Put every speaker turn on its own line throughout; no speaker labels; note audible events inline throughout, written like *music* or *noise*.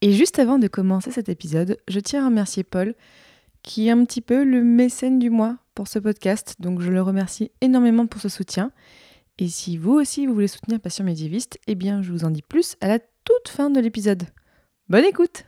Et juste avant de commencer cet épisode, je tiens à remercier Paul, qui est un petit peu le mécène du mois pour ce podcast, donc je le remercie énormément pour ce soutien. Et si vous aussi vous voulez soutenir Passion médiéviste, eh bien je vous en dis plus à la toute fin de l'épisode. Bonne écoute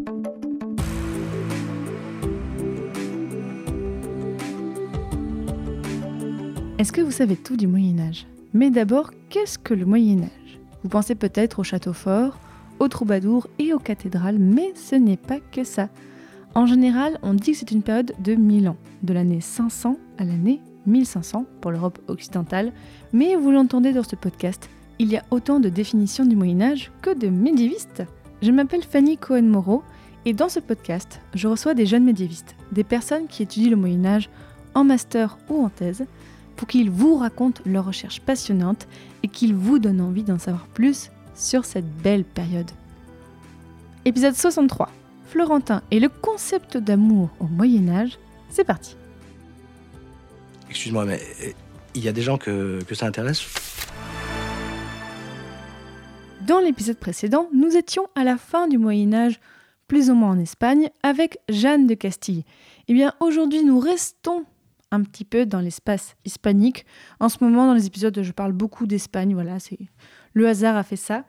Est-ce que vous savez tout du Moyen Âge Mais d'abord, qu'est-ce que le Moyen Âge Vous pensez peut-être au château fort, aux troubadours et aux cathédrales, mais ce n'est pas que ça. En général, on dit que c'est une période de 1000 ans, de l'année 500 à l'année 1500 pour l'Europe occidentale, mais vous l'entendez dans ce podcast, il y a autant de définitions du Moyen Âge que de médiévistes. Je m'appelle Fanny Cohen-Moreau et dans ce podcast, je reçois des jeunes médiévistes, des personnes qui étudient le Moyen Âge en master ou en thèse, pour qu'ils vous racontent leurs recherches passionnantes et qu'ils vous donnent envie d'en savoir plus sur cette belle période. Épisode 63. Florentin et le concept d'amour au Moyen Âge. C'est parti.
Excuse-moi, mais euh, il y a des gens que, que ça intéresse?
Dans l'épisode précédent, nous étions à la fin du Moyen Âge, plus ou moins en Espagne, avec Jeanne de Castille. Eh bien, aujourd'hui, nous restons un petit peu dans l'espace hispanique. En ce moment, dans les épisodes, je parle beaucoup d'Espagne. Voilà, c'est le hasard a fait ça.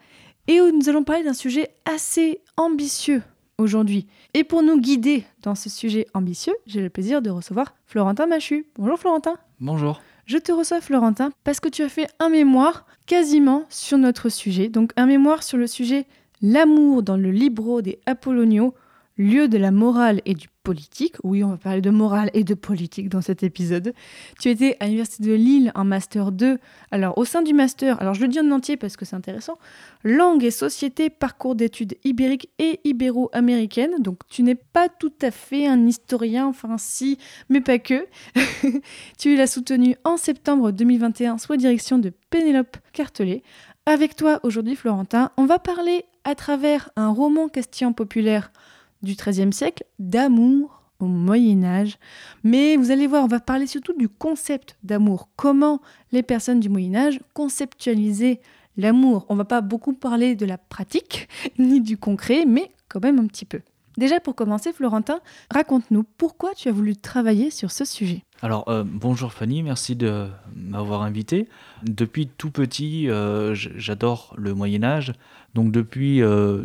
Et nous allons parler d'un sujet assez ambitieux aujourd'hui. Et pour nous guider dans ce sujet ambitieux, j'ai le plaisir de recevoir Florentin Machu. Bonjour Florentin.
Bonjour.
Je te reçois Florentin parce que tu as fait un mémoire quasiment sur notre sujet. Donc un mémoire sur le sujet L'amour dans le libro des Apollonios lieu de la morale et du politique. Oui, on va parler de morale et de politique dans cet épisode. Tu étais à l'Université de Lille en Master 2. Alors, au sein du Master, alors je le dis en entier parce que c'est intéressant, langue et société, parcours d'études ibériques et ibéro-américaines. Donc, tu n'es pas tout à fait un historien, enfin si, mais pas que. *laughs* tu l'as soutenu en septembre 2021 sous la direction de Pénélope Cartelet. Avec toi aujourd'hui, Florentin, on va parler à travers un roman question populaire du XIIIe siècle d'amour au Moyen Âge. Mais vous allez voir, on va parler surtout du concept d'amour. Comment les personnes du Moyen Âge conceptualisaient l'amour. On va pas beaucoup parler de la pratique *laughs* ni du concret, mais quand même un petit peu. Déjà pour commencer, Florentin, raconte-nous pourquoi tu as voulu travailler sur ce sujet.
Alors euh, bonjour Fanny, merci de m'avoir invité. Depuis tout petit, euh, j'adore le Moyen Âge. Donc depuis euh,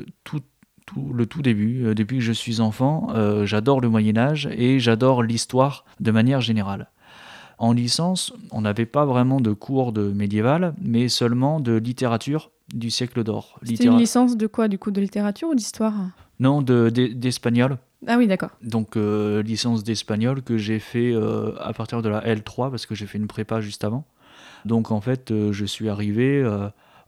tout le tout début, euh, depuis que je suis enfant, euh, j'adore le Moyen Âge et j'adore l'histoire de manière générale. En licence, on n'avait pas vraiment de cours de médiéval, mais seulement de littérature du siècle d'or.
C'était une licence de quoi Du coup, de littérature ou d'histoire?
Non, d'espagnol.
ah oui, d'accord.
Donc, euh, licence d'espagnol que j'ai fait à partir de la L3, parce que j'ai fait une prépa juste avant. Donc, en fait, je suis arrivé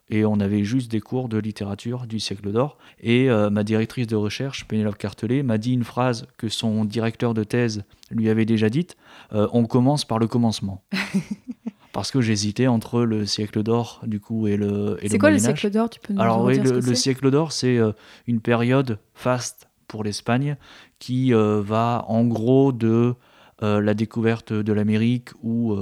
et on avait juste des cours de littérature du siècle d'or. Et euh, ma directrice de recherche, Pénélope Cartelet, m'a dit une phrase que son directeur de thèse lui avait déjà dite euh, On commence par le commencement. *laughs* Parce que j'hésitais entre le siècle d'or, du coup, et le.
C'est quoi le siècle d'or? Tu
peux nous Alors, oui, le, le siècle d'or, c'est euh, une période faste pour l'Espagne qui va en gros de. la découverte de l'Amérique ou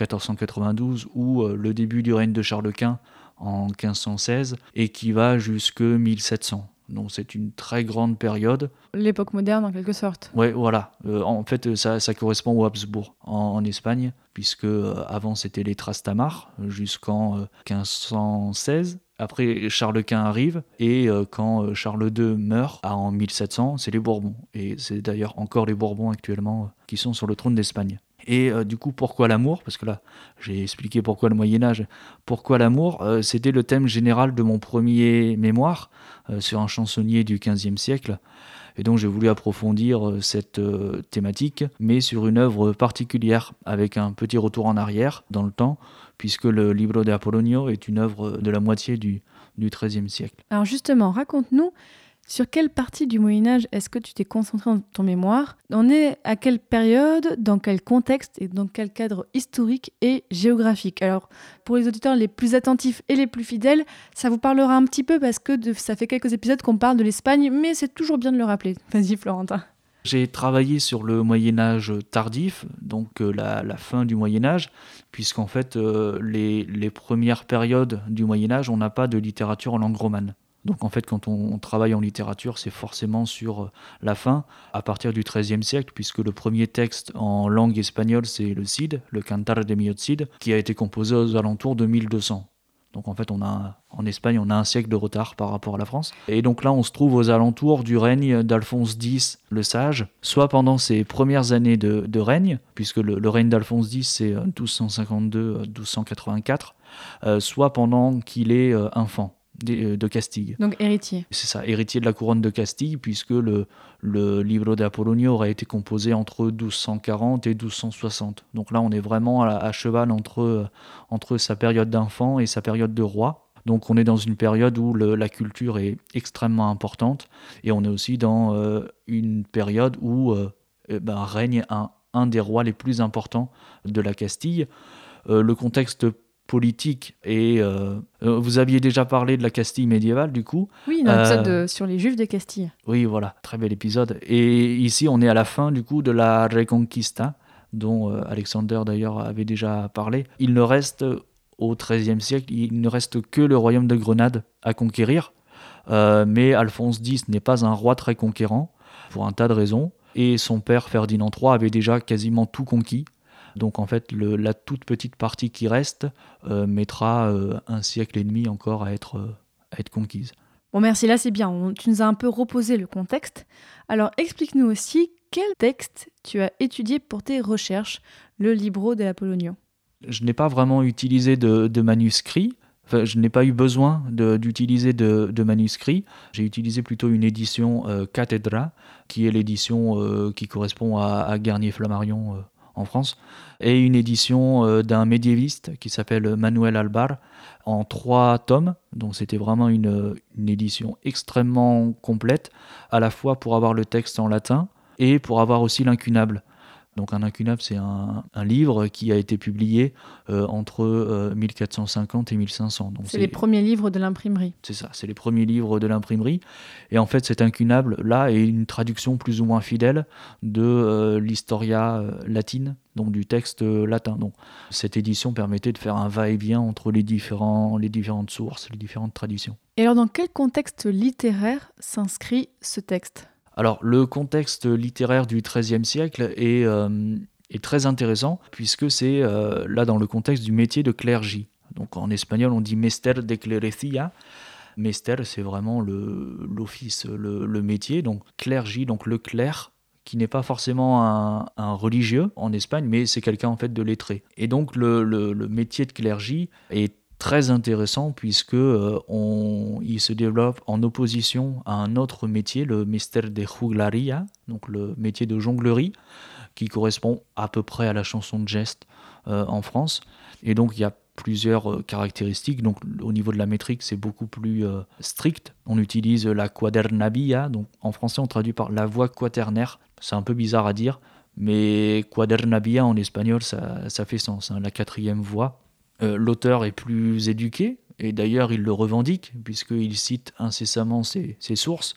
1492 ou le début du règne de Charles Quint en 1516 et qui va jusque 1700. Donc c'est une très grande période.
L'époque moderne en quelque sorte.
Oui, voilà. Euh, en fait, ça, correspond au Habsbourg en, Espagne, puisque euh, avant c'était les Trastamar jusqu'en 1516. Euh, Après, Charles Quint arrive, et quand Charles II meurt en 1700, c'est les Bourbons. Et c'est d'ailleurs encore les Bourbons actuellement qui sont sur le trône d'Espagne. Et euh, du coup, pourquoi l'amour? Parce que là, j'ai expliqué pourquoi le Moyen Âge. Pourquoi l'amour? Euh, C'était le thème général de mon premier mémoire euh, sur un chansonnier du XVe siècle. Et donc j'ai voulu approfondir cette thématique, mais sur une œuvre particulière, avec un petit retour en arrière dans le temps, puisque le Libro de Apollonio est une œuvre de la moitié du XIIIe siècle.
Alors justement, raconte-nous Sur quelle partie du Moyen Âge est-ce que tu t'es concentré dans ton mémoire? On est à quelle période, dans quel contexte et dans quel cadre historique et géographique? Alors, pour les auditeurs les plus attentifs et les plus fidèles, ça vous parlera un petit peu parce que de- ça fait quelques épisodes qu'on parle de l'Espagne, mais c'est toujours bien de le rappeler. *laughs* Vas-y, Florentin.
J'ai travaillé sur le Moyen Âge tardif, donc euh, la, fin du Moyen Âge, puisqu'en fait, euh, les premières périodes du Moyen Âge, on n'a pas de littérature en langue romane. Donc en fait, quand on, travaille en littérature, c'est forcément sur euh, la fin, à partir du XIIIe siècle, puisque le premier texte en langue espagnole, c'est le Cid, le Cantar de Millot Cid, qui a été composé aux alentours de 1200. Donc en fait, en Espagne, on a un siècle de retard par rapport à la France. Et donc là, on se trouve aux alentours du règne d'Alphonse X le Sage, soit pendant ses premières années de, règne, puisque le, règne d'Alphonse X, c'est euh, 1252-1284, euh, soit pendant qu'il est euh, enfant de, euh, de Castille.
Donc, héritier.
C'est ça, héritier de la couronne de Castille, puisque le, le Libro de Apollonio aurait été composé entre 1240 et 1260. Donc là, on est vraiment à, à cheval entre, euh, entre sa période d'enfant et sa période de roi. Donc on est dans une période où le- la culture est extrêmement importante, et on est aussi dans euh, une période où euh, eh ben, règne un, un des rois les plus importants de la Castille. Euh, le contexte politique et euh, euh, vous aviez déjà parlé de la Castille médiévale du coup
Oui, dans l'épisode
Euh,
de- sur les Juifs de Castille.
oui, voilà, très bel épisode. Et ici, on est à la fin du coup de la Reconquista, dont euh, Alexander d'ailleurs avait déjà parlé. Il ne reste au XIIIe siècle, il ne reste que le royaume de Grenade à conquérir. Mais Alphonse X n'est pas un roi très conquérant, pour un tas de raisons. Et son père Ferdinand III avait déjà quasiment tout conquis. Donc en fait, le- la toute petite partie qui reste euh, mettra euh, un siècle et demi encore à être, euh, à être conquise.
Bon, merci, là c'est bien. On- tu nous as un peu reposé le contexte. Alors, explique-nous aussi quel texte tu as étudié pour tes recherches, le Libro de Apollonio.
je n'ai pas vraiment utilisé de, de manuscrit. Enfin, je n'ai pas eu besoin de- d'utiliser de, de manuscrit. J'ai utilisé plutôt une édition euh, Cathedra, qui est l'édition euh, qui correspond à, à Garnier-Flammarion euh, en France, et une édition euh, d'un médiéviste qui s'appelle Manuel Albar en trois tomes. Donc c'était vraiment une, une édition extrêmement complète, à la fois pour avoir le texte en latin et pour avoir aussi l'incunable. Donc un incunable, c'est un, un livre qui a été publié euh, entre euh, 1450 et 1500. Donc
C'est les premiers livres de l'imprimerie.
c'est ça, c'est les premiers livres de l'imprimerie. Et en fait, cet incunable, là, est une traduction plus ou moins fidèle de euh, l'historia euh, latine, donc du texte euh, latin. Donc cette édition permettait de faire un va-et-vient entre les, différents, les différentes sources, les différentes traditions.
Et alors, dans quel contexte littéraire s'inscrit ce texte?
Alors, le contexte littéraire du XIIIe siècle est, euh, est très intéressant, puisque c'est euh, là dans le contexte du métier de clergie. Donc en espagnol, on dit mester de clerecía. Mester, c'est vraiment l'office, le, métier. Donc clergie, donc le clerc, qui n'est pas forcément un, religieux en Espagne, mais c'est quelqu'un en fait de lettré. Et donc le, métier de clergie est très intéressant puisque euh, on, il se développe en opposition à un autre métier, le mister de juglaria, donc le métier de jonglerie, qui correspond à peu près à la chanson de geste euh, en France. Et donc il y a plusieurs euh, caractéristiques. Donc au niveau de la métrique, c'est beaucoup plus strict. On utilise la quadernabia, donc en français on traduit par la voix quaternaire. C'est un peu bizarre à dire, mais quadernabia en espagnol ça, ça fait sens, hein, la quatrième voix. Euh, L'auteur est plus éduqué, et d'ailleurs il le revendique, puisqu'il cite incessamment ses, sources.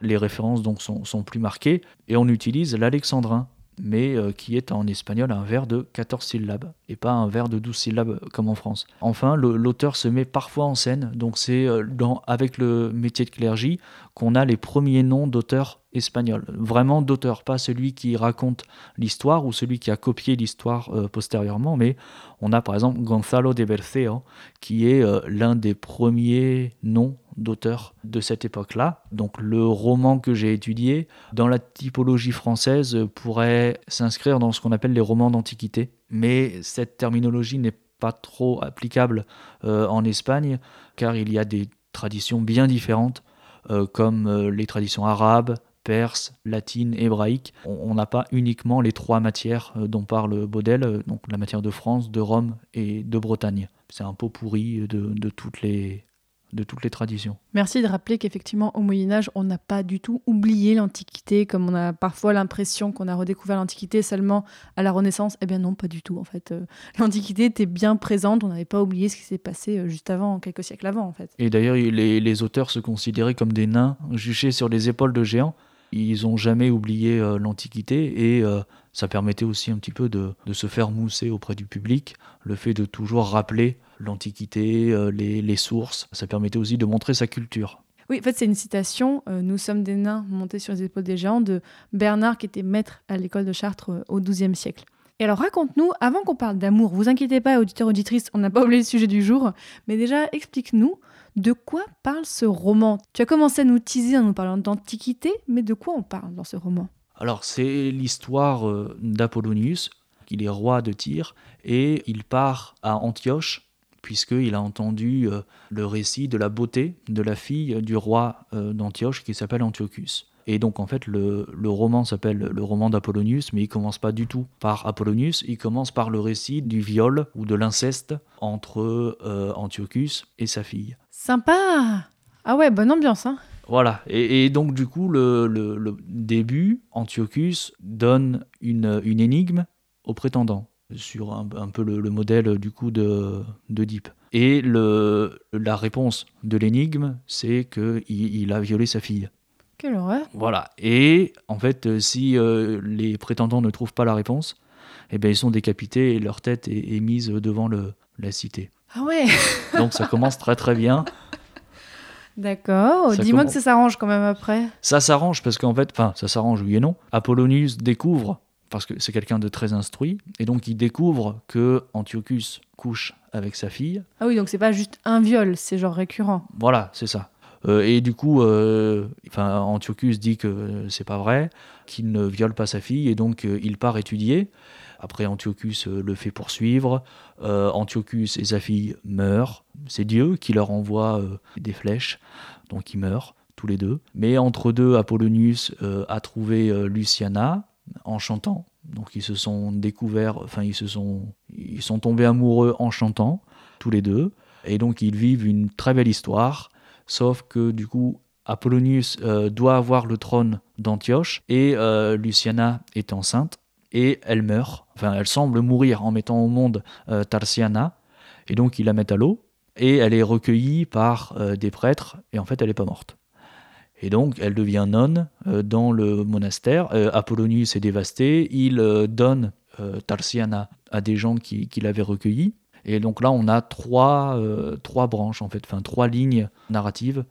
Les références donc sont, sont plus marquées, et on utilise l'alexandrin, mais euh, qui est en espagnol un vers de 14 syllabes, et pas un vers de 12 syllabes comme en France. Enfin, l'auteur se met parfois en scène, donc c'est euh, avec le métier de clergie qu'on a les premiers noms d'auteurs espagnols. Vraiment d'auteurs, pas celui qui raconte l'histoire ou celui qui a copié l'histoire euh, postérieurement, mais on a par exemple Gonzalo de Berceo, qui est l'un des premiers noms d'auteurs de cette époque-là. Donc le roman que j'ai étudié, dans la typologie française, pourrait s'inscrire dans ce qu'on appelle les romans d'antiquité. Mais cette terminologie n'est pas trop applicable euh, en Espagne, car il y a des traditions bien différentes, euh, comme euh, les traditions arabes, perse, latine, hébraïque. On n'a pas uniquement les trois matières dont parle Baudel, donc la matière de France, de Rome et de Bretagne. C'est un pot pourri de toutes les de toutes les traditions.
Merci de rappeler qu'effectivement, au Moyen-Âge, on n'a pas du tout oublié l'Antiquité, comme on a parfois l'impression qu'on a redécouvert l'Antiquité seulement à la Renaissance. Eh bien non, pas du tout. En fait, euh, l'Antiquité était bien présente, on n'avait pas oublié ce qui s'est passé euh, juste avant, quelques siècles avant, en fait.
Et d'ailleurs, les, les auteurs se considéraient comme des nains juchés sur les épaules de géants. Ils n'ont jamais oublié euh, l'Antiquité et euh, ça permettait aussi un petit peu de, de se faire mousser auprès du public. Le fait de toujours rappeler l'Antiquité, euh, les, les sources, ça permettait aussi de montrer sa culture.
Oui, en fait, c'est une citation euh, Nous sommes des nains montés sur les épaules des géants de Bernard, qui était maître à l'école de Chartres euh, au XIIe siècle. Et alors, raconte-nous, avant qu'on parle d'amour, vous inquiétez pas, auditeurs, auditrices, on n'a pas oublié le sujet du jour, mais déjà, explique-nous de quoi parle ce roman? Tu as commencé à nous teaser en nous parlant d'Antiquité, mais de quoi on parle dans ce roman?
Alors, c'est l'histoire d'Apollonius, il est roi de Tyr, et il part à Antioche, puisqu'il a entendu euh, le récit de la beauté de la fille du roi euh, d'Antioche qui s'appelle Antiochus. Et donc en fait le, le roman s'appelle le roman d'Apollonius, mais il commence pas du tout par Apollonius, il commence par le récit du viol ou de l'inceste entre euh, Antiochus et sa fille.
Sympa! Ah ouais, bonne ambiance, hein.
Voilà, et, et donc du coup le, le- le début, Antiochus donne une, une énigme au prétendant sur un, un peu le, le modèle du coup de d'Oedipe. Et le, la réponse de l'énigme, c'est qu'il il a violé sa fille.
Quelle horreur
Voilà. Et en fait, euh, si euh, les prétendants ne trouvent pas la réponse, eh ben, ils sont décapités et leur tête est, est mise devant le, la cité.
Ah ouais *laughs*
Donc ça commence très très bien.
D'accord, dis-moi
commence-
que ça s'arrange quand même après.
Ça s'arrange parce qu'en fait, enfin, ça s'arrange oui et non. Apollonius découvre, parce que c'est quelqu'un de très instruit, et donc il découvre que Antiochus couche avec sa fille.
Ah oui, donc c'est pas juste un viol, c'est genre récurrent.
Voilà, c'est ça. Euh, et du coup, euh, enfin, Antiochus dit que c'est pas vrai, qu'il ne viole pas sa fille, et donc euh, il part étudier. Après, Antiochus le fait poursuivre. Antiochus et sa fille meurent. C'est Dieu qui leur envoie des flèches, donc ils meurent tous les deux. Mais entre deux, Apollonius a trouvé Luciana en chantant. Donc ils se sont découverts, enfin ils se sont, ils sont tombés amoureux en chantant tous les deux. Et donc ils vivent une très belle histoire. Sauf que du coup, Apollonius euh, doit avoir le trône d'Antioche et euh, Luciana est enceinte et elle meurt. Enfin, elle semble mourir en mettant au monde euh, Tarsiana et donc ils la mettent à l'eau et elle est recueillie par des prêtres et en fait elle n'est pas morte. Et donc elle devient nonne euh, dans le monastère. Euh, Apollonius est dévasté, il euh, donne Tarsiana à des gens qui, l'avaient recueillie. Et donc là, on a trois, trois branches, en fait, enfin trois lignes narratives.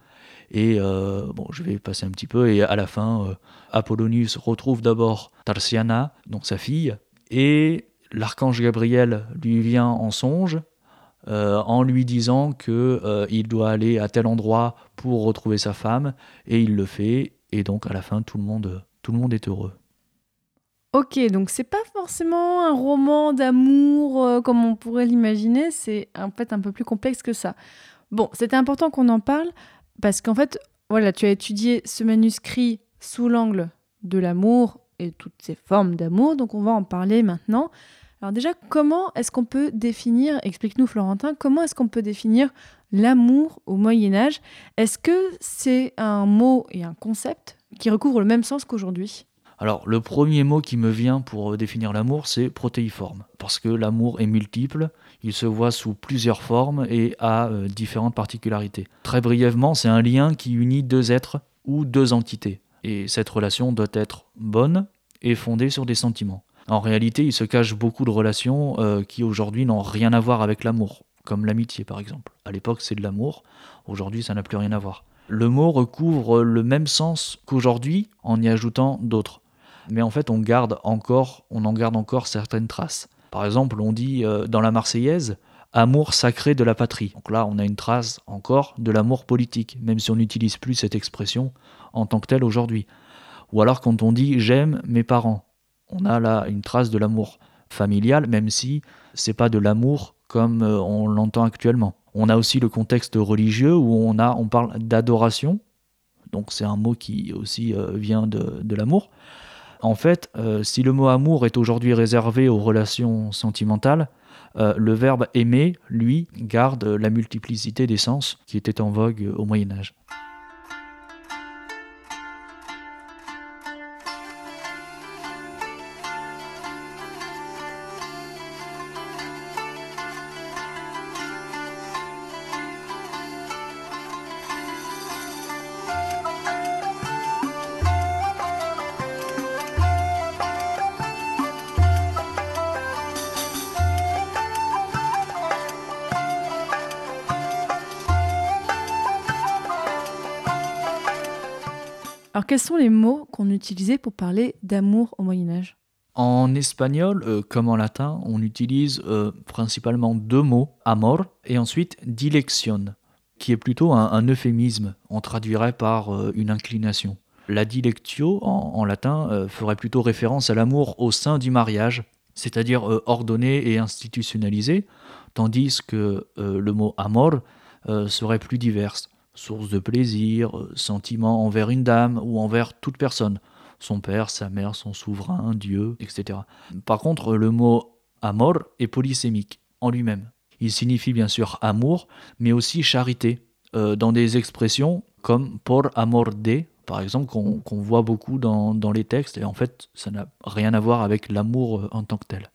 Et bon, je vais passer un petit peu. Et à la fin, Apollonius retrouve d'abord Tarsiana, donc sa fille, et l'archange Gabriel lui vient en songe euh, en lui disant que euh, il doit aller à tel endroit pour retrouver sa femme, et il le fait. Et donc à la fin, tout le monde, tout le monde est heureux.
Ok, donc c'est pas forcément un roman d'amour euh, comme on pourrait l'imaginer, c'est en fait un peu plus complexe que ça. Bon, c'était important qu'on en parle parce qu'en fait, voilà, tu as étudié ce manuscrit sous l'angle de l'amour et toutes ses formes d'amour, donc on va en parler maintenant. Alors déjà, comment est-ce qu'on peut définir, explique-nous Florentin, comment est-ce qu'on peut définir l'amour au Moyen Âge Est-ce que c'est un mot et un concept qui recouvrent le même sens qu'aujourd'hui?
Alors, le premier mot qui me vient pour euh, définir l'amour, c'est protéiforme. Parce que l'amour est multiple, il se voit sous plusieurs formes et a euh, différentes particularités. Très brièvement, c'est un lien qui unit deux êtres ou deux entités. Et cette relation doit être bonne et fondée sur des sentiments. En réalité, il se cache beaucoup de relations euh, qui aujourd'hui n'ont rien à voir avec l'amour, comme l'amitié par exemple. À l'époque, c'est de l'amour, aujourd'hui, ça n'a plus rien à voir. Le mot recouvre le même sens qu'aujourd'hui en y ajoutant d'autres mais en fait on garde encore, on en garde encore certaines traces. Par exemple, on dit euh, dans la Marseillaise amour sacré de la patrie. Donc là, on a une trace encore de l'amour politique, même si on n'utilise plus cette expression en tant que telle aujourd'hui. Ou alors quand on dit j'aime mes parents, on a là une trace de l'amour familial, même si c'est pas de l'amour comme euh, on l'entend actuellement. On a aussi le contexte religieux où on a, on parle d'adoration. Donc c'est un mot qui aussi euh, vient de, l'amour. En fait, euh, si le mot amour est aujourd'hui réservé aux relations sentimentales, le verbe aimer, lui, garde la multiplicité des sens qui était en vogue au Moyen Âge.
Pour parler d'amour au Moyen Âge
En espagnol, euh, comme en latin, on utilise euh, principalement deux mots, amor et ensuite dilection, qui est plutôt un, euphémisme. On traduirait par euh, une inclination. La dilectio, en, en latin, ferait plutôt référence à l'amour au sein du mariage, c'est-à-dire ordonné et institutionnalisé, tandis que le mot amor serait plus divers, source de plaisir, euh, sentiment envers une dame ou envers toute personne, son père, sa mère, son souverain, Dieu, etc. Par contre, le mot amor est polysémique en lui-même. Il signifie bien sûr amour, mais aussi charité, euh, dans des expressions comme por amor de, par exemple, qu'on voit beaucoup dans, dans les textes, et en fait, ça n'a rien à voir avec l'amour euh, en tant que tel.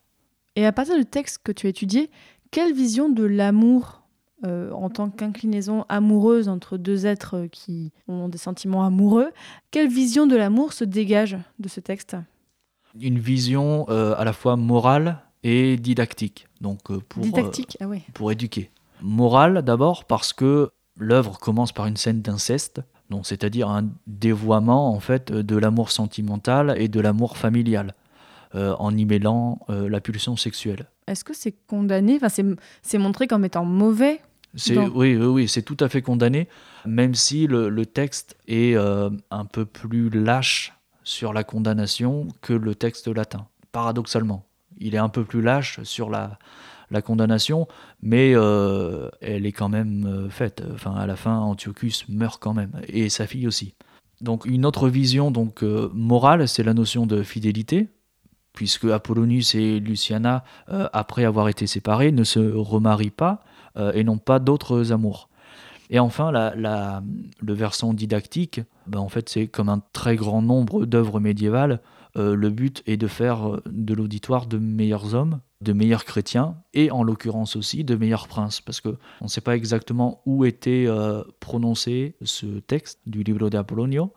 Et à partir du texte que tu as étudié, quelle vision de l'amour euh, en tant qu'inclinaison amoureuse entre deux êtres qui ont des sentiments amoureux, quelle vision de l'amour se dégage de ce texte?
Une vision euh, à la fois morale et didactique, donc euh, pour,
Didactique Ah ouais.
pour éduquer. Morale d'abord parce que l'œuvre commence par une scène d'inceste, c'est-à-dire un dévoiement en fait de l'amour sentimental et de l'amour familial, euh, en y mêlant euh, la pulsion sexuelle.
Est-ce que c'est condamné? Enfin, c'est montré comme étant mauvais
C'est oui, oui, oui, c'est tout à fait condamné, même si le, le texte est euh, un peu plus lâche sur la condamnation que le texte latin. Paradoxalement, il est un peu plus lâche sur la, la condamnation, mais euh, elle est quand même euh, faite. Enfin, à la fin, Antiochus meurt quand même, et sa fille aussi. Donc, une autre vision donc euh, morale, c'est la notion de fidélité, puisque Apollonius et Luciana, euh, après avoir été séparés, ne se remarient pas euh, et n'ont pas d'autres amours. Et enfin, le versant didactique, ben, en fait, c'est comme un très grand nombre d'œuvres médiévales. euh, le but est de faire euh, de l'auditoire de meilleurs hommes, de meilleurs chrétiens, et en l'occurrence aussi de meilleurs princes, parce que on ne sait pas exactement où était prononcé ce texte du Libro de Apollonio,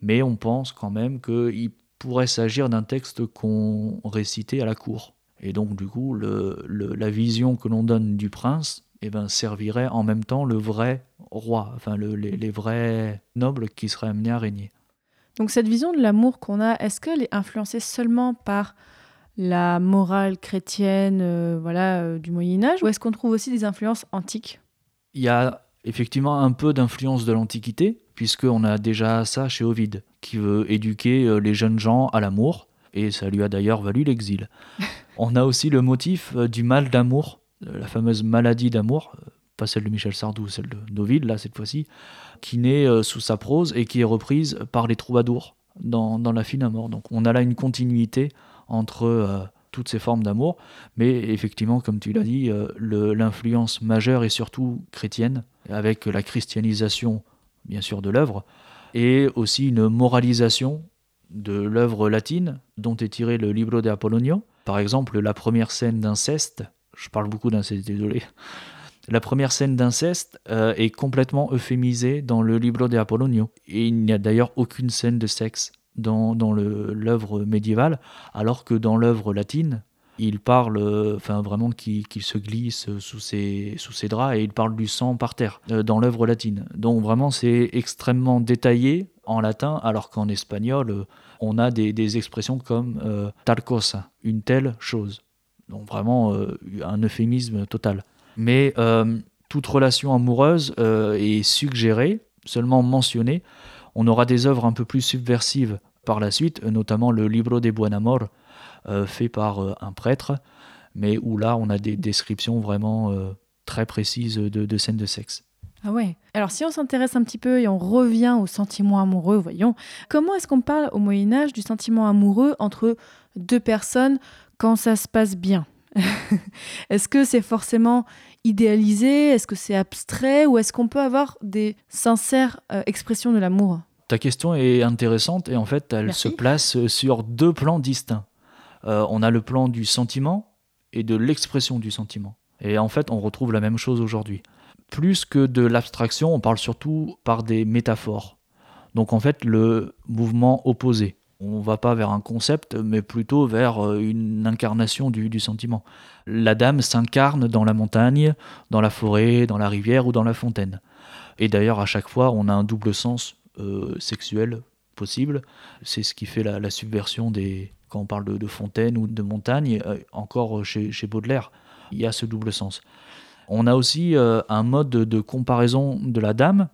mais on pense quand même qu'il pourrait s'agir d'un texte qu'on récitait à la cour. Et donc, du coup, le- le- la vision que l'on donne du prince eh ben, servirait en même temps le vrai roi, enfin le- les, les vrais nobles qui seraient amenés à régner.
Donc cette vision de l'amour qu'on a, est-ce qu'elle est influencée seulement par la morale chrétienne euh, voilà, euh, du Moyen Âge ou est-ce qu'on trouve aussi des influences antiques?
Il y a effectivement un peu d'influence de l'Antiquité, puisqu'on a déjà ça chez Ovide, qui veut éduquer euh, les jeunes gens à l'amour, et ça lui a d'ailleurs valu l'exil. *laughs* On a aussi le motif euh, du mal d'amour, euh, la fameuse maladie d'amour, euh, pas celle de Michel Sardou, celle de d'Ovide, là, cette fois-ci, qui naît sous sa prose et qui est reprise par les troubadours dans, La Fine à mort. Donc on a là une continuité entre toutes ces formes d'amour, mais effectivement, comme tu l'as dit, l'influence majeure est surtout chrétienne, avec la christianisation, bien sûr, de l'œuvre, et aussi une moralisation de l'œuvre latine dont est tiré le Libro de Apollonio. Par exemple, la première scène d'inceste, je parle beaucoup d'inceste, désolé. La première scène d'inceste euh, est complètement euphémisée dans le Libro de Apollonio. Et il n'y a d'ailleurs aucune scène de sexe dans, dans l'œuvre médiévale, alors que dans l'œuvre latine, il parle, euh, vraiment qu'il se glisse sous ses, sous ses draps et il parle du sang par terre euh, dans l'œuvre latine. Donc vraiment c'est extrêmement détaillé en latin, alors qu'en espagnol euh, on a des, expressions comme euh, tal cosa, une telle chose. Donc vraiment euh, un euphémisme total. Mais euh, toute relation amoureuse est suggérée, seulement mentionnée. On aura des œuvres un peu plus subversives par la suite, notamment le Libro de Buen Amor, fait par un prêtre, mais où là on a des descriptions vraiment très précises de scènes de sexe.
Ah ouais. Alors si on s'intéresse un petit peu et on revient au sentiment amoureux, voyons, comment est-ce qu'on parle au Moyen Âge du sentiment amoureux entre deux personnes quand ça se passe bien? *laughs* Est-ce que c'est forcément idéalisé? Est-ce que c'est abstrait? Ou est-ce qu'on peut avoir des sincères euh, expressions de l'amour?
Ta question est intéressante et en fait, elle
Merci.
se place sur deux plans distincts. Euh, on a le plan du sentiment et de l'expression du sentiment. Et en fait, on retrouve la même chose aujourd'hui. Plus que de l'abstraction, on parle surtout par des métaphores. Donc en fait, le mouvement opposé. On va pas vers un concept, mais plutôt vers euh, une incarnation du, sentiment. La dame s'incarne dans la montagne, dans la forêt, dans la rivière ou dans la fontaine. Et d'ailleurs, à chaque fois, on a un double sens euh, sexuel possible. C'est ce qui fait la, subversion des. Quand on parle de, fontaine ou de montagne, euh, encore chez Baudelaire, il y a ce double sens. On a aussi euh, un mode de, comparaison de la dame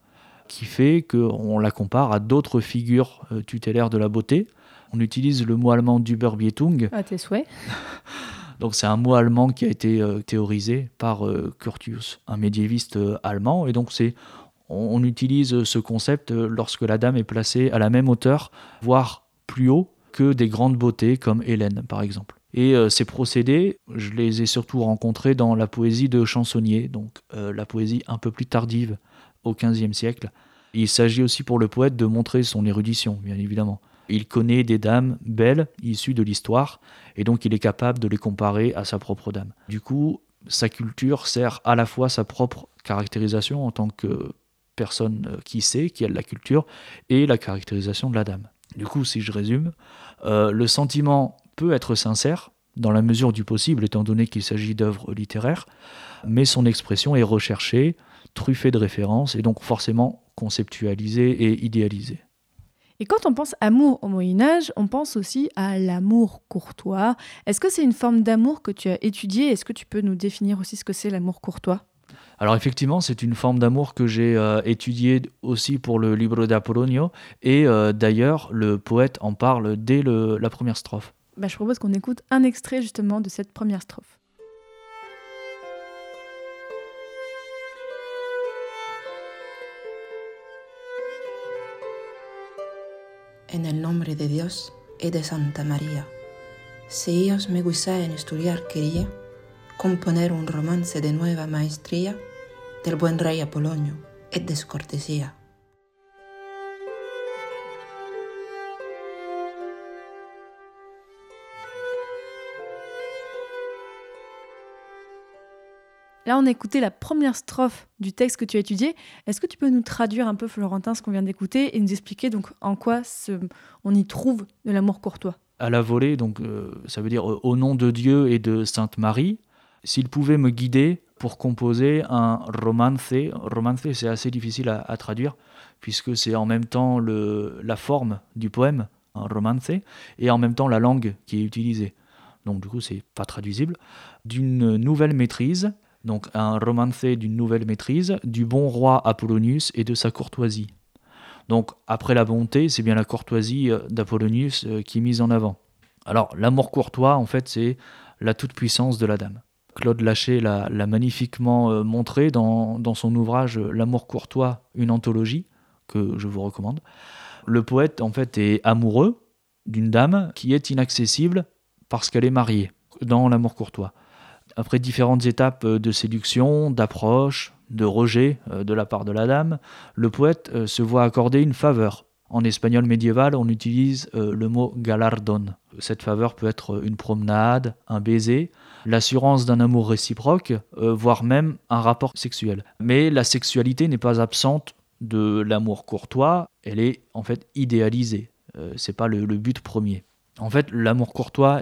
qui fait qu'on la compare à d'autres figures euh, tutélaires de la beauté. On utilise le mot allemand d'Überbietung,
À tes souhaits. *laughs*
donc c'est un mot allemand qui a été euh, théorisé par Curtius, un médiéviste allemand. Et donc c'est, on, utilise ce concept lorsque la dame est placée à la même hauteur, voire plus haut que des grandes beautés comme Hélène par exemple. Et euh, ces procédés, je les ai surtout rencontrés dans la poésie de Chansonnier, donc euh, la poésie un peu plus tardive au XVe siècle. Il s'agit aussi pour le poète de montrer son érudition, bien évidemment. Il connaît des dames belles issues de l'histoire, et donc il est capable de les comparer à sa propre dame. Du coup, sa culture sert à la fois sa propre caractérisation en tant que personne euh, qui sait, qui a de la culture, et la caractérisation de la dame. Du coup, si je résume, le sentiment peut être sincère, dans la mesure du possible, étant donné qu'il s'agit d'œuvres littéraires, mais son expression est recherchée, truffée de références, et donc forcément conceptualisée et idéalisée.
Et quand on pense amour au Moyen Âge, on pense aussi à l'amour courtois. Est-ce que c'est une forme d'amour que tu as étudiée? Est-ce que tu peux nous définir aussi ce que c'est l'amour courtois?
Alors effectivement, c'est une forme d'amour que j'ai euh, étudiée aussi pour le Libro d'Apollonio, et euh, d'ailleurs, le poète en parle dès le- la première strophe.
Bah, Je propose qu'on écoute un extrait justement de cette première strophe.
En el nombre de Dios y de Santa María. Si ellos me guisaen estudiar quería, componer un romance de nueva maestría del buen rey Apolonio y descortesía.
Là, on a écouté la première strophe du texte que tu as étudié. Est-ce que tu peux nous traduire un peu, Florentin, ce qu'on vient d'écouter et nous expliquer donc en quoi on y trouve de l'amour courtois
À la volée, donc euh, ça veut dire au nom de Dieu et de Sainte Marie, s'il pouvait me guider pour composer un romance. Romance, c'est assez difficile à, à traduire, puisque c'est en même temps le, la forme du poème, un romance, et en même temps la langue qui est utilisée. Donc du coup, c'est pas traduisible. D'une nouvelle maîtrise, donc un romance d'une nouvelle maîtrise, du bon roi Apollonius et de sa courtoisie. Donc après la bonté, c'est bien la courtoisie euh, d'Apollonius euh, qui est mise en avant. Alors l'amour courtois, en fait, c'est la toute-puissance de la dame. Claude Lachet l'a magnifiquement euh, montré dans, dans son ouvrage L'amour courtois, une anthologie, que je vous recommande. Le poète, en fait, est amoureux d'une dame qui est inaccessible parce qu'elle est mariée, dans l'amour courtois. Après différentes étapes euh, de séduction, d'approche, de rejet euh, de la part de la dame, le poète euh, se voit accorder une faveur. En espagnol médiéval, on utilise le mot galardon. Cette faveur peut être une promenade, un baiser, l'assurance d'un amour réciproque, voire même un rapport sexuel. Mais la sexualité n'est pas absente de l'amour courtois, elle est en fait idéalisée. C'est pas le, le but premier. En fait, l'amour courtois,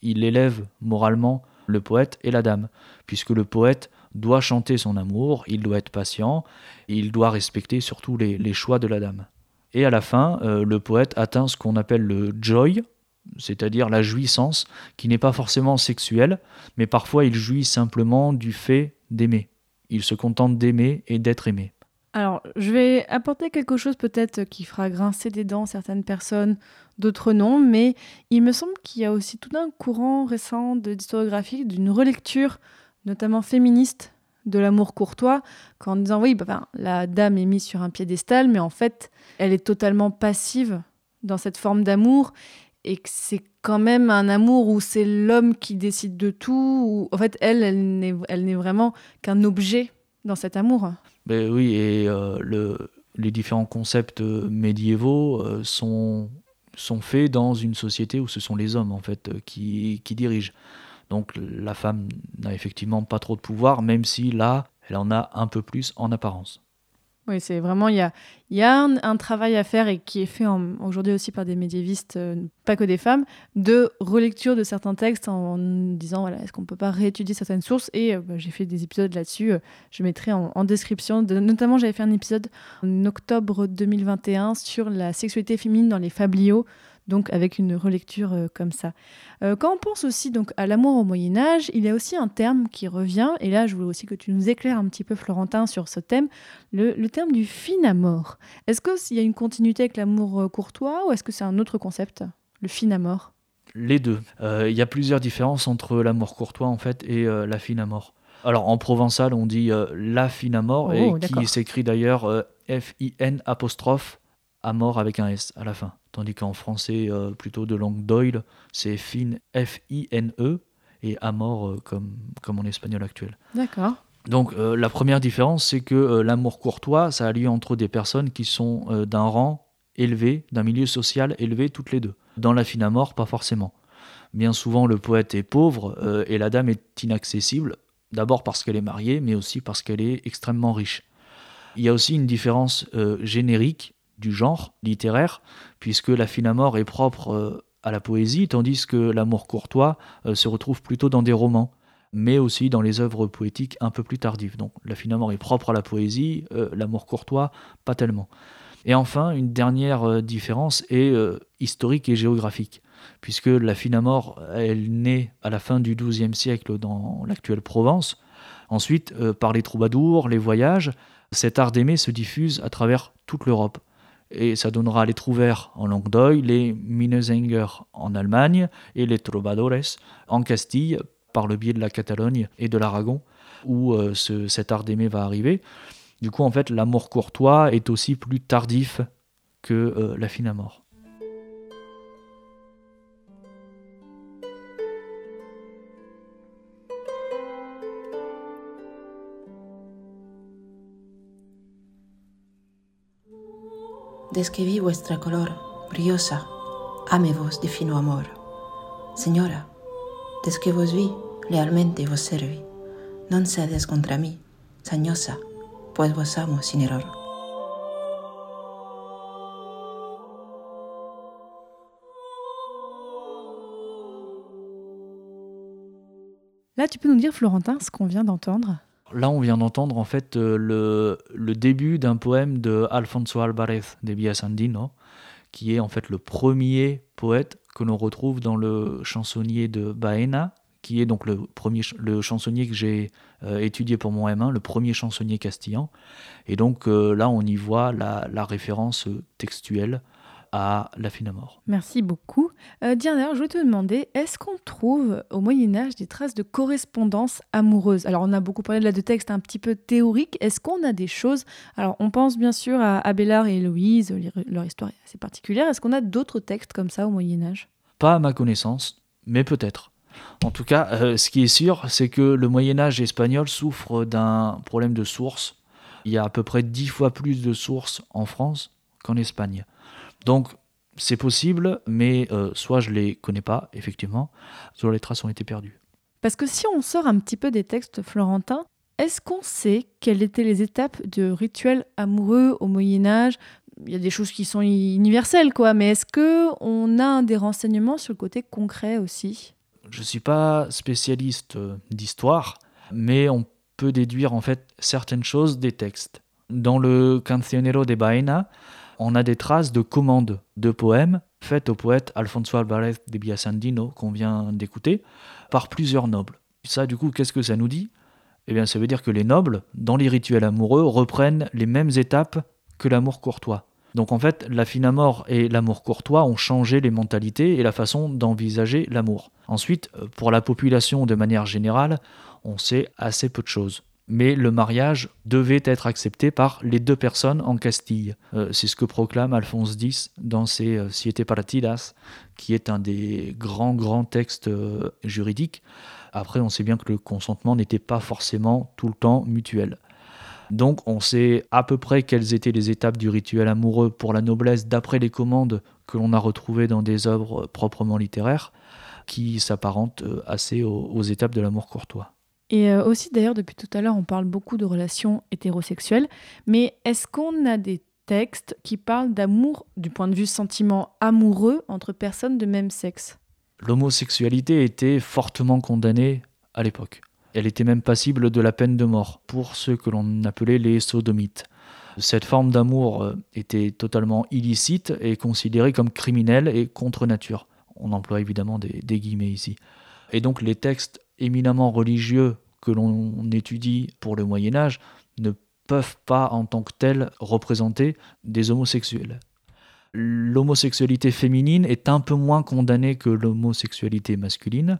il élève moralement le poète et la dame, puisque le poète doit chanter son amour, il doit être patient, il doit respecter surtout les, les choix de la dame. Et à la fin, euh, le poète atteint ce qu'on appelle le joy, c'est-à-dire la jouissance, qui n'est pas forcément sexuelle, mais parfois il jouit simplement du fait d'aimer. Il se contente d'aimer et d'être aimé.
Alors, je vais apporter quelque chose peut-être qui fera grincer des dents certaines personnes, d'autres non, mais il me semble qu'il y a aussi tout un courant récent de d'une relecture, notamment féministe, de l'amour courtois, qu'en disant oui, bah, la dame est mise sur un piédestal, mais en fait, elle est totalement passive dans cette forme d'amour. et que c'est quand même un amour où c'est l'homme qui décide de tout. Où, en fait, elle, elle n'est vraiment qu'un objet dans cet amour.
Ben oui, et euh, le, les différents concepts euh, médiévaux euh, sont, sont faits dans une société où ce sont les hommes en fait qui, qui dirigent. Donc la femme n'a effectivement pas trop de pouvoir, même si là, elle en a un peu plus en apparence.
Oui, c'est vraiment, il y a, y a un, travail à faire et qui est fait aujourd'hui aussi par des médiévistes, euh, pas que des femmes, de relecture de certains textes en disant, voilà, est-ce qu'on peut pas réétudier certaines sources Et euh, bah, j'ai fait des épisodes là-dessus, euh, je mettrai en, description. De- notamment, j'avais fait un épisode en octobre 2021 sur la sexualité féminine dans les fabliaux, donc avec une relecture euh, comme ça. Euh, quand on pense aussi donc à l'amour au Moyen Âge, il y a aussi un terme qui revient, et là je voulais aussi que tu nous éclaires un petit peu Florentin sur ce thème, le, le terme du fin amour. Est-ce qu'il y a une continuité avec l'amour euh, courtois ou est-ce que c'est un autre concept, le fin amour
Les deux. Il y a plusieurs différences entre l'amour courtois en fait et la fine amour. Alors en provençal, on dit la fine amour
Oh,
et qui s'écrit d'ailleurs F-I-N apostrophe amour avec un S à la fin. Tandis qu'en français, euh, plutôt de langue d'oil, c'est fine F-I-N-E et amor euh, comme, comme en espagnol actuel.
D'accord.
Donc euh, la première différence, c'est que l'amour courtois, ça a lieu entre des personnes qui sont d'un rang élevé, d'un milieu social élevé toutes les deux. Dans la fine amour, pas forcément. Bien souvent, le poète est pauvre et la dame est inaccessible, d'abord parce qu'elle est mariée, mais aussi parce qu'elle est extrêmement riche. Il y a aussi une différence euh, générique du genre littéraire, puisque la fine est propre euh, à la poésie, tandis que l'amour courtois euh, se retrouve plutôt dans des romans mais aussi dans les œuvres poétiques un peu plus tardives. Donc la fine amour est propre à la poésie, euh, l'amour courtois, pas tellement. Et enfin, une dernière différence est historique et géographique, puisque la fine amour, elle naît à la fin du XIIe siècle dans l'actuelle Provence. Ensuite, par les troubadours, les voyages, cet art d'aimer se diffuse à travers toute l'Europe. Et ça donnera les trouvères en Languedoc, les Minnesänger en Allemagne et les trovadores en Castille par le biais de la Catalogne et de l'Aragon, où euh, ce- cet art d'aimer va arriver. Du coup, en fait, l'amour courtois est aussi plus tardif que euh, la fine amour.
Des vi vuestra color briosa, ame vos de fino amor. Señora, des que vos vi, lealmente vos servi. Non cedes contra mí, sañosa, pues vos amo sin error.
Là, tu peux nous dire, Florentin, ce qu'on vient d'entendre
Là, on vient d'entendre en fait euh, le, début d'un poème de Alfonso Álvarez de Villasandino, qui est en fait le premier poète que l'on retrouve dans le chansonnier de Baena, qui est donc le premier le chansonnier que j'ai euh, étudié pour mon M1, le premier chansonnier castillan. Et donc euh, là, on y voit la, référence textuelle à la fine amour.
Merci beaucoup. Euh, Diana, je voulais te demander, est-ce qu'on trouve au Moyen Âge des traces de correspondance amoureuse Alors, on a beaucoup parlé là de textes un petit peu théoriques. Est-ce qu'on a des choses? Alors, on pense bien sûr à Abélard et Héloïse, leur- leur histoire est assez particulière. Est-ce qu'on a d'autres textes comme ça au Moyen Âge
Pas à ma connaissance, mais peut-être. En tout cas, euh, ce qui est sûr, c'est que le Moyen Âge espagnol souffre d'un problème de sources. Il y a à peu près dix fois plus de sources en France qu'en Espagne. Donc, c'est possible, mais euh, soit je les connais pas, effectivement, soit les traces ont été perdues.
Parce que si on sort un petit peu des textes florentins, est-ce qu'on sait quelles étaient les étapes de rituels amoureux au Moyen Âge Il y a des choses qui sont universelles, quoi, mais est-ce que on a des renseignements sur le côté concret aussi?
Je ne suis pas spécialiste euh, d'histoire, mais on peut déduire en fait certaines choses des textes. Dans le Cancionero de Baena, on a des traces de commandes de poèmes faites au poète Alfonso Álvarez de Villasandino qu'on vient d'écouter par plusieurs nobles. Ça, du coup, qu'est-ce que ça nous dit? Eh bien, ça veut dire que les nobles, dans les rituels amoureux, reprennent les mêmes étapes que l'amour courtois. Donc en fait, la fine et l'amour courtois ont changé les mentalités et la façon d'envisager l'amour. Ensuite, pour la population de manière générale, on sait assez peu de choses. Mais le mariage devait être accepté par les deux personnes en Castille. Euh, c'est ce que proclame Alphonse X dans ses euh, Siete Partidas, qui est un des grands, grands textes euh, juridiques. Après, on sait bien que le consentement n'était pas forcément tout le temps mutuel. Donc on sait à peu près quelles étaient les étapes du rituel amoureux pour la noblesse d'après les commandes que l'on a retrouvées dans des œuvres proprement littéraires, qui s'apparentent assez aux étapes de l'amour courtois.
Et euh, aussi, d'ailleurs, depuis tout à l'heure, on parle beaucoup de relations hétérosexuelles, mais est-ce qu'on a des textes qui parlent d'amour du point de vue sentiment amoureux entre personnes de même sexe?
L'homosexualité était fortement condamnée à l'époque. Elle était même passible de la peine de mort pour ceux que l'on appelait les sodomites. Cette forme d'amour euh, était totalement illicite et considérée comme criminelle et contre nature. On emploie évidemment des, des guillemets ici. Et donc les textes éminemment religieux que l'on étudie pour le Moyen Âge ne peuvent pas en tant que tels représenter des homosexuels. L'homosexualité féminine est un peu moins condamnée que l'homosexualité masculine,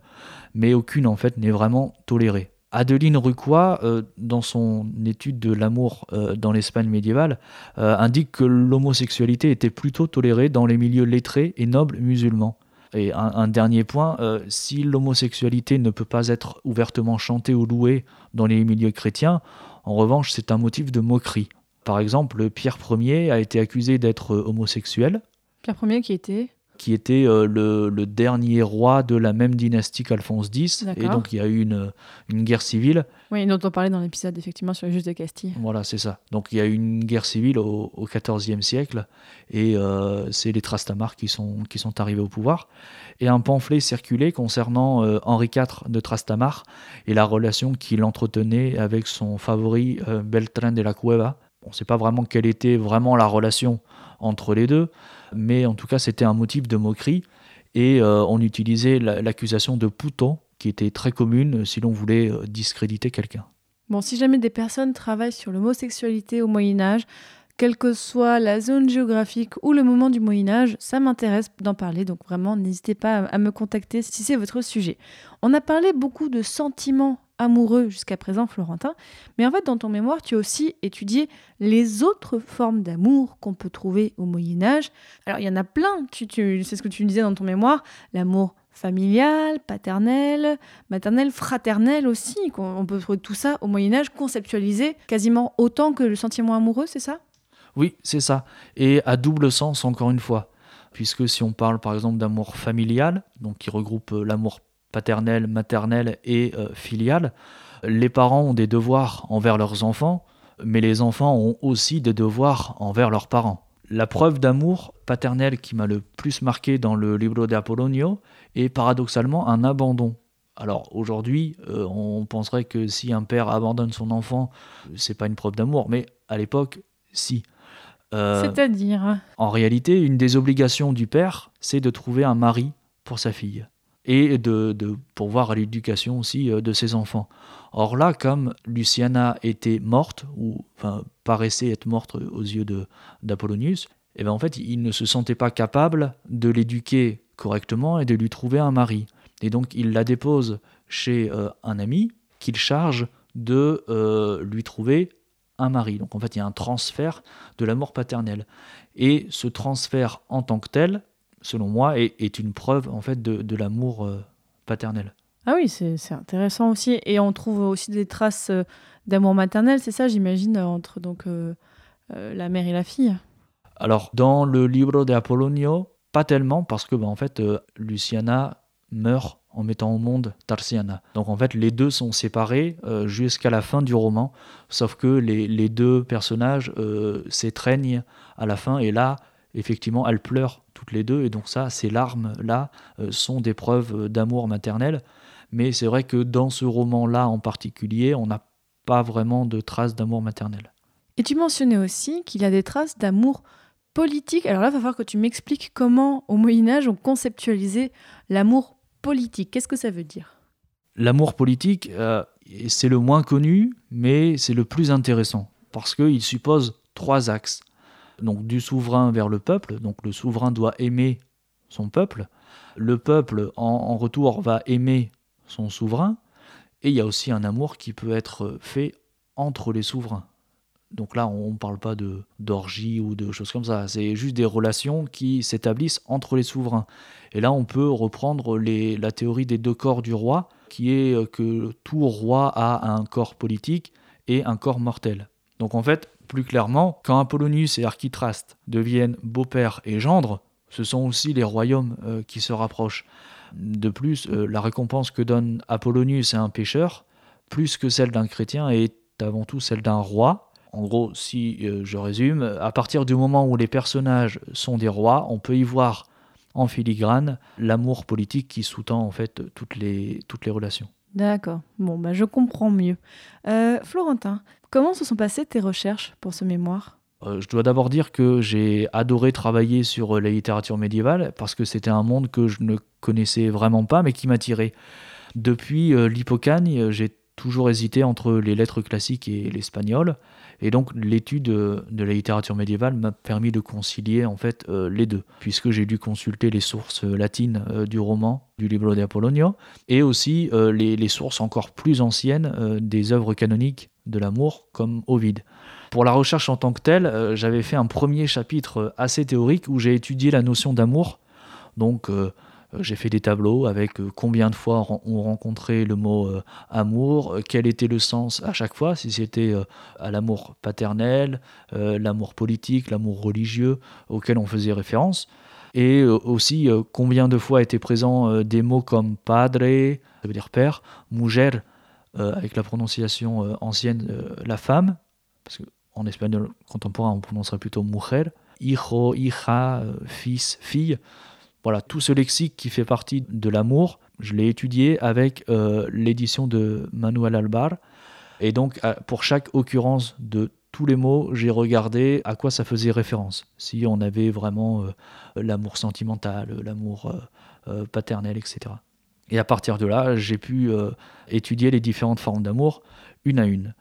mais aucune en fait n'est vraiment tolérée. Adeline Rucois, euh, dans son étude de l'amour euh, dans l'Espagne médiévale, euh, indique que l'homosexualité était plutôt tolérée dans les milieux lettrés et nobles musulmans. Et un, dernier point, euh, si l'homosexualité ne peut pas être ouvertement chantée ou louée dans les milieux chrétiens, en revanche, c'est un motif de moquerie. Par exemple, Pierre Ier a été accusé d'être homosexuel.
Pierre Ier qui était
qui était euh, le, dernier roi de la même dynastie qu'Alphonse X. Et donc il y a eu une, une guerre civile.
Oui, dont on parlait dans l'épisode effectivement sur le juge de Castille.
Voilà, c'est ça. Donc il y a eu une guerre civile au, XIVe siècle et euh, c'est les Trastamar qui sont, qui sont arrivés au pouvoir. Et un pamphlet circulait concernant euh, Henri IV de Trastamar et la relation qu'il entretenait avec son favori Beltrán de la Cueva. On ne sait pas vraiment quelle était vraiment la relation entre les deux, mais en tout cas c'était un motif de moquerie et euh, on utilisait l'accusation de pouton qui était très commune si l'on voulait euh, discréditer quelqu'un.
Bon, si jamais des personnes travaillent sur l'homosexualité au Moyen Âge, quelle que soit la zone géographique ou le moment du Moyen Âge, ça m'intéresse d'en parler, donc vraiment n'hésitez pas à me contacter si c'est votre sujet. On a parlé beaucoup de sentiments amoureux jusqu'à présent, Florentin. Mais en fait, dans ton mémoire, tu as aussi étudié les autres formes d'amour qu'on peut trouver au Moyen Âge. Alors, il y en a plein, tu, c'est ce que tu disais dans ton mémoire, l'amour familial, paternel, maternel, fraternel aussi. On peut trouver tout ça au Moyen Âge conceptualisé quasiment autant que le sentiment amoureux, c'est ça?
Oui, c'est ça. Et à double sens, encore une fois. Puisque si on parle par exemple d'amour familial, donc qui regroupe euh, l'amour paternelle, maternelle et euh, filiale, les parents ont des devoirs envers leurs enfants, mais les enfants ont aussi des devoirs envers leurs parents. La preuve d'amour paternel qui m'a le plus marqué dans le Libro de Apollonio est paradoxalement un abandon. Alors aujourd'hui, euh, on penserait que si un père abandonne son enfant, c'est pas une preuve d'amour, mais à l'époque, si.
Euh, C'est-à-dire?
En réalité, une des obligations du père, c'est de trouver un mari pour sa fille et de, de pourvoir à l'éducation aussi euh, de ses enfants. Or là, comme Luciana était morte, ou enfin paraissait être morte aux yeux d'Apollonius, et eh ben en fait, il ne se sentait pas capable de l'éduquer correctement et de lui trouver un mari. Et donc, il la dépose chez euh, un ami qu'il charge de euh, lui trouver un mari. Donc, en fait, il y a un transfert de l'amour paternel. Et ce transfert en tant que tel, selon moi, est, une preuve en fait de, l'amour euh, paternel.
Ah oui, c'est intéressant aussi. Et on trouve aussi des traces euh, d'amour maternel, c'est ça, j'imagine, entre donc euh, la mère et la fille.
Alors, dans le livre de Apollonio, pas tellement, parce que bah, en fait, Luciana meurt en mettant au monde Tarsiana. Donc en fait, les deux sont séparés jusqu'à la fin du roman, sauf que les, les deux personnages s'étreignent à la fin, et là, effectivement, elle pleure toutes les deux, et donc ça, ces larmes-là euh, sont des preuves d'amour maternel. Mais c'est vrai que dans ce roman-là en particulier, on n'a pas vraiment de traces d'amour maternel.
Et tu mentionnais aussi qu'il y a des traces d'amour politique. Alors là, il va falloir que tu m'expliques comment, au Moyen Âge, on conceptualisait l'amour politique. Qu'est-ce que ça veut dire?
L'amour politique, euh, c'est le moins connu, mais c'est le plus intéressant, parce qu'il suppose trois axes donc du souverain vers le peuple. Donc le souverain doit aimer son peuple. Le peuple, en, retour, va aimer son souverain. Et il y a aussi un amour qui peut être fait entre les souverains. Donc là, on ne parle pas d'orgie ou de choses comme ça. C'est juste des relations qui s'établissent entre les souverains. Et là, on peut reprendre les, la théorie des deux corps du roi, qui est que tout roi a un corps politique et un corps mortel. Donc en fait, plus clairement, quand Apollonius et Architraste deviennent beau-père et gendre, ce sont aussi les royaumes euh, qui se rapprochent. De plus, euh, la récompense que donne Apollonius à un pécheur, plus que celle d'un chrétien, est avant tout celle d'un roi. En gros, si euh, je résume, à partir du moment où les personnages sont des rois, on peut y voir en filigrane l'amour politique qui sous-tend en fait toutes les, toutes les relations.
D'accord. Bon, bah, je comprends mieux. Florentin, comment se sont passées tes recherches pour ce mémoire?
Euh, je dois d'abord dire que j'ai adoré travailler sur euh, la littérature médiévale parce que c'était un monde que je ne connaissais vraiment pas mais qui m'attirait. Depuis euh, euh, j'ai toujours hésité entre les lettres classiques et l'espagnol et donc l'étude euh, de la littérature médiévale m'a permis de concilier en fait euh, les deux puisque j'ai dû consulter les sources euh, latines du roman du Libro de et aussi les, les sources encore plus anciennes des œuvres canoniques de l'amour comme Ovide. Pour la recherche en tant que telle, j'avais fait un premier chapitre assez théorique où j'ai étudié la notion d'amour. Donc j'ai fait des tableaux avec euh, combien de fois on rencontrait le mot euh, amour, euh, quel était le sens à chaque fois, si c'était euh, à l'amour paternel, euh, l'amour politique, l'amour religieux auquel on faisait référence. Et euh, aussi euh, combien de fois étaient présents euh, des mots comme padre, ça veut dire père, mujer, euh, avec la prononciation euh, ancienne, euh, la femme, parce qu'en espagnol contemporain on prononcerait plutôt mujer, hijo, hija, euh, fils, fille. Voilà, tout ce lexique qui fait partie de l'amour, je l'ai étudié avec euh, l'édition de Manuel Albar. Et donc, pour chaque occurrence de tous les mots, j'ai regardé à quoi ça faisait référence. Si on avait vraiment euh, l'amour sentimental, l'amour euh, paternel, etc. Et à partir de là, j'ai pu étudier les différentes formes d'amour une à une.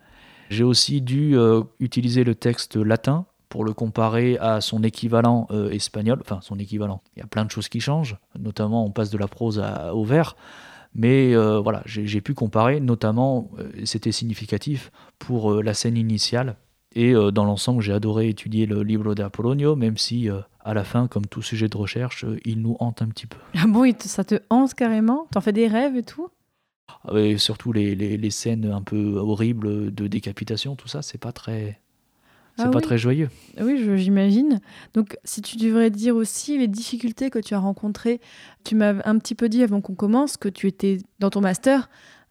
J'ai aussi dû utiliser le texte latin pour le comparer à son équivalent euh, espagnol, enfin son équivalent. Il y a plein de choses qui changent, notamment on passe de la prose à- au vers, mais euh, voilà, j'ai pu comparer, notamment euh, c'était significatif pour la scène initiale. Et dans l'ensemble, j'ai adoré étudier le Libro de Apollonio, même si à la fin, comme tout sujet de recherche, il nous hante un petit peu.
Ah bon, ça te hanse carrément? T'en fais des rêves et tout?
Et surtout les, les- les scènes un peu horribles de décapitation, tout ça, c'est pas très, c'est
Ah
pas
oui.
très joyeux.
Oui, j'imagine. Donc, si tu devrais dire aussi les difficultés que tu as rencontrées, tu m'as un petit peu dit avant qu'on commence que tu étais dans ton master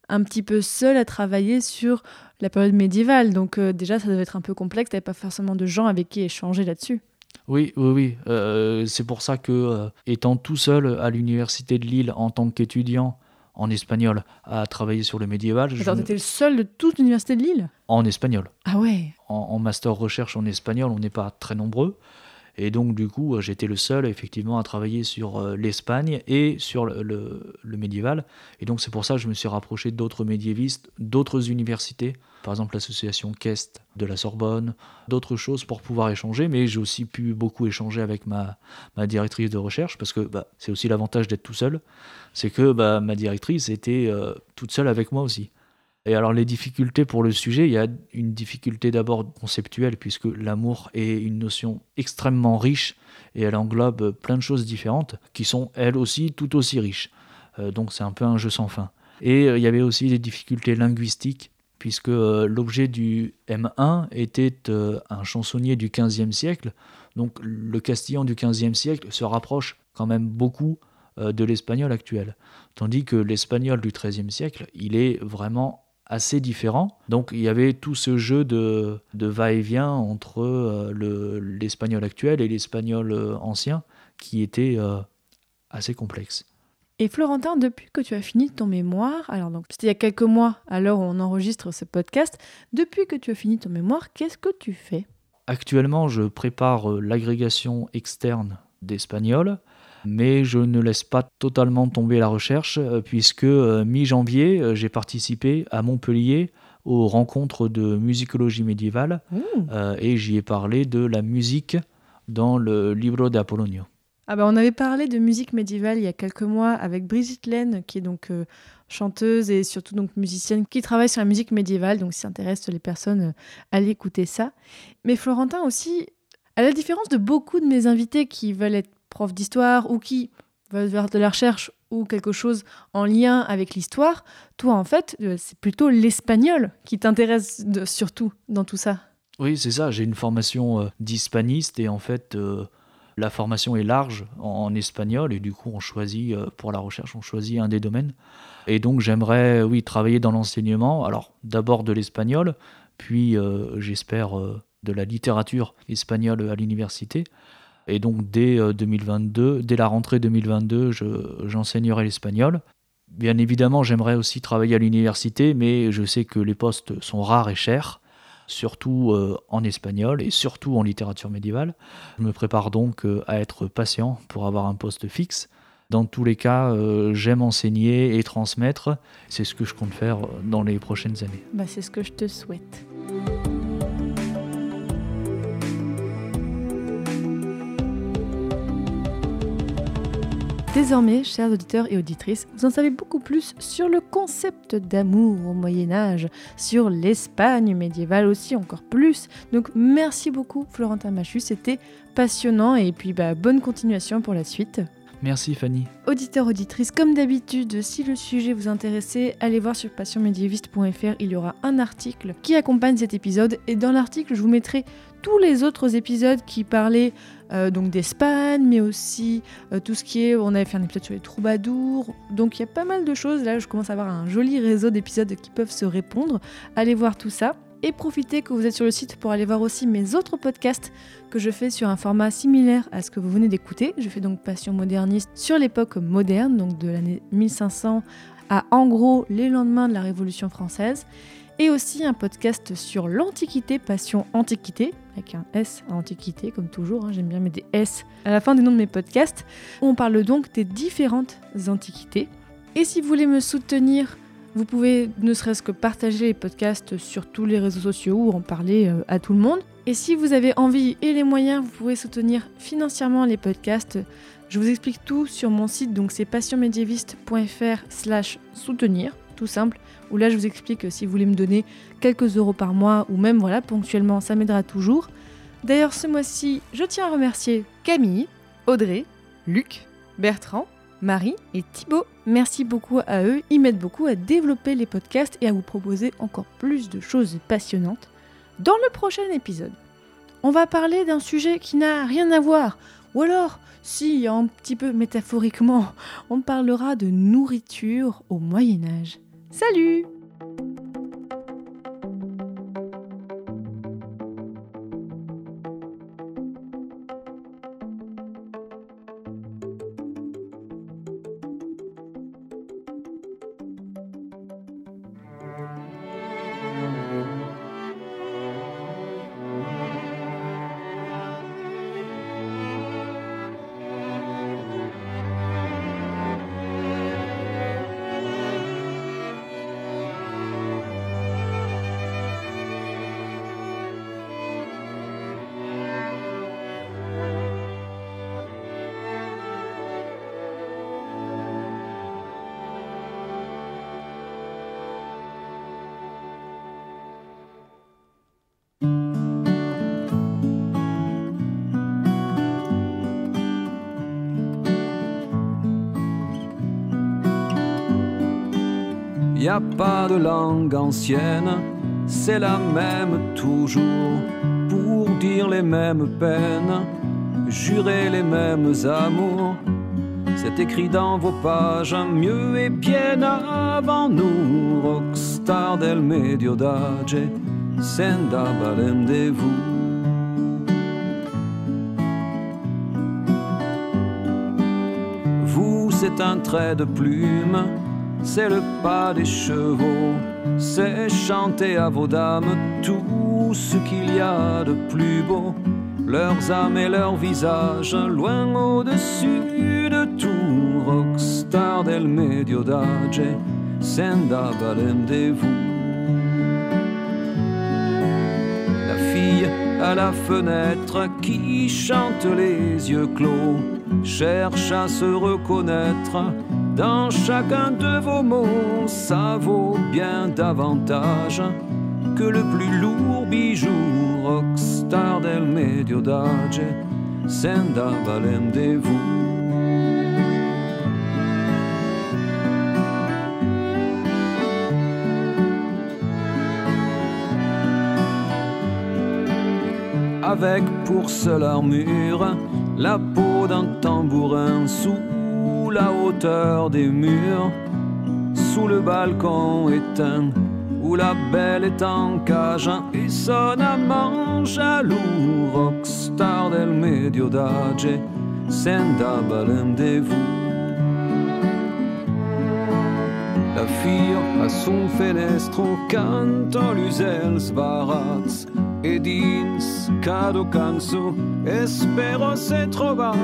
un petit peu seul à travailler sur la période médiévale. Donc, euh, déjà, ça devait être un peu complexe. Tu n'avais pas forcément de gens avec qui échanger là-dessus.
Oui, oui, oui. Euh, c'est pour ça que, euh, étant tout seul à l'université de Lille en tant qu'étudiant en espagnol à travailler sur le médiéval, je-
Attends, t'étais le seul de toute l'université de Lille?
En espagnol.
Ah ouais
En, en master recherche en espagnol, on n'est pas très nombreux. Et donc, du coup, euh, j'étais le seul, effectivement, à travailler sur euh, l'Espagne et sur le, le- médiéval. Et donc, c'est pour ça que je me suis rapproché d'autres médiévistes, d'autres universités, par exemple l'association Kest de la Sorbonne, d'autres choses pour pouvoir échanger. Mais j'ai aussi pu beaucoup échanger avec ma, ma directrice de recherche, parce que bah, c'est aussi l'avantage d'être tout seul. C'est que bah, ma directrice était euh, toute seule avec moi aussi. Et alors les difficultés pour le sujet, il y a une difficulté d'abord conceptuelle, puisque l'amour est une notion extrêmement riche et elle englobe plein de choses différentes qui sont elles aussi tout aussi riches. Euh, donc c'est un peu un jeu sans fin. Et euh, il y avait aussi des difficultés linguistiques, puisque euh, l'objet du M1 était un chansonnier du XVe siècle. Donc le castillan du XVe siècle se rapproche quand même beaucoup de l'espagnol actuel. Tandis que l'espagnol du XIIIe siècle, il est vraiment assez différent. Donc il y avait tout ce jeu de, de va-et-vient entre euh, le- l'espagnol actuel et l'espagnol euh, ancien qui était euh, assez complexe.
Et Florentin, depuis que tu as fini ton mémoire, alors donc c'était il y a quelques mois à l'heure où on enregistre ce podcast, depuis que tu as fini ton mémoire, qu'est-ce que tu fais?
Actuellement, je prépare l'agrégation externe d'espagnol, mais je ne laisse pas totalement tomber la recherche, euh, puisque euh, mi-janvier, euh, j'ai participé à Montpellier aux rencontres de musicologie médiévale, euh, et j'y ai parlé de la musique dans le Libro de Apollonio.
Ah bah on avait parlé de musique médiévale il y a quelques mois avec Brigitte Laine, qui est donc euh, chanteuse et surtout donc musicienne qui travaille sur la musique médiévale. Donc si ça intéresse les personnes, euh, allez écouter ça. Mais Florentin aussi, à la différence de beaucoup de mes invités qui veulent être profs d'histoire ou qui veulent faire de la recherche ou quelque chose en lien avec l'histoire, toi en fait, euh, c'est plutôt l'espagnol qui t'intéresse surtout dans tout ça.
Oui, c'est ça. J'ai une formation euh, d'hispaniste et en fait, euh, la formation est large en, espagnol et du coup, on choisit pour la recherche, on choisit un des domaines. Et donc, j'aimerais, oui, travailler dans l'enseignement. Alors, d'abord de l'espagnol, puis j'espère de la littérature espagnole à l'université. Et donc, dès euh, 2022, dès la rentrée 2022, je- j'enseignerai l'espagnol. Bien évidemment, j'aimerais aussi travailler à l'université, mais je sais que les postes sont rares et chers surtout euh, en espagnol et surtout en littérature médiévale. Je me prépare donc euh, à être patient pour avoir un poste fixe. Dans tous les cas, euh, j'aime enseigner et transmettre. C'est ce que je compte faire euh, dans les prochaines années.
Bah, c'est ce que je te souhaite. Désormais, chers auditeurs et auditrices, vous en savez beaucoup plus sur le concept d'amour au Moyen Âge, sur l'Espagne médiévale aussi encore plus. Donc merci beaucoup Florentin Machu, c'était passionnant et puis bah, bonne continuation pour la suite.
Merci Fanny.
Auditeurs, auditrices, comme d'habitude, si le sujet vous intéressait, allez voir sur passionmédiéviste.fr, il y aura un article qui accompagne cet épisode et dans l'article, je vous mettrai tous les autres épisodes qui parlaient euh, donc d'Espagne, mais aussi euh, tout ce qui est, on avait fait un épisode sur les troubadours, donc il y a pas mal de choses, là je commence à avoir un joli réseau d'épisodes qui peuvent se répondre, allez voir tout ça. Et profitez que vous êtes sur le site pour aller voir aussi mes autres podcasts que je fais sur un format similaire à ce que vous venez d'écouter. Je fais donc Passion moderniste sur l'époque moderne, donc de l'année 1500 à en gros les lendemains de la Révolution française. Et aussi un podcast sur l'Antiquité, Passion Antiquité, avec un S à Antiquité, comme toujours, hein, j'aime bien mettre des S à la fin des noms de mes podcasts, on parle donc des différentes antiquités. Et si vous voulez me soutenir, vous pouvez ne serait-ce que partager les podcasts sur tous les réseaux sociaux ou en parler euh, à tout le monde. Et si vous avez envie et les moyens, vous pouvez soutenir financièrement les podcasts. Je vous explique tout sur mon site, donc c'est passionmédiéviste.fr slash soutenir, tout simple, où là je vous explique que si vous voulez me donner quelques euros par mois ou même voilà ponctuellement, ça m'aidera toujours. D'ailleurs ce mois-ci, je tiens à remercier Camille, Audrey, Luc, Bertrand, Marie et Thibaut. Merci beaucoup à eux, ils m'aident beaucoup à développer les podcasts et à vous proposer encore plus de choses passionnantes. Dans le prochain épisode, on va parler d'un sujet qui n'a rien à voir, ou alors, si un petit peu métaphoriquement, on parlera de nourriture au Moyen Âge. Salut
Y a pas de langue ancienne, c'est la même toujours, pour dire les mêmes peines, jurer les mêmes amours. C'est écrit dans vos pages, mieux et bien avant nous, rockstar del medio d'âge, senda vous. Vous, c'est un trait de plume, c'est le pas des chevaux, c'est chanter à vos dames tout ce qu'il y a de plus beau. Leurs âmes et leurs visages, loin au-dessus de tout, rockstar del medio d'âge, senda balem de vous. La fille à la fenêtre qui chante les yeux clos cherche à se reconnaître dans chacun de vos mots, ça vaut bien davantage que le plus lourd bijou, rockstar del medio d'âge, senda valem-de-vous. avec pour seule armure la peau d'un tambourin sous la hauteur des murs, sous le balcon éteint où la belle est en cage et son amant jaloux, rockstar del medio d'âge, senda balem-de-vous. La fille a son fenestro canto l'usel sbarats e dins cado canso espero se trova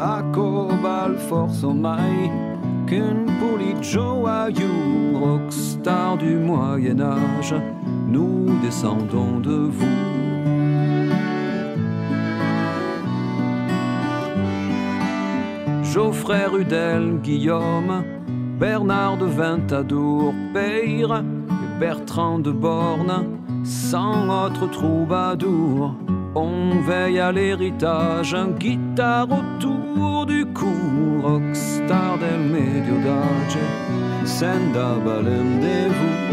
a cobal forzo mai qu'un poli joyeux rockstar du Moyen Âge nous descendons de vous Geoffrey Rudel Guillaume Bernard de Ventadour Peyre et Bertrand de Borne sans autre troubadour. On veille à l'héritage, un guitare autour du cou, rockstar del medio d'âge, senda balem de vous.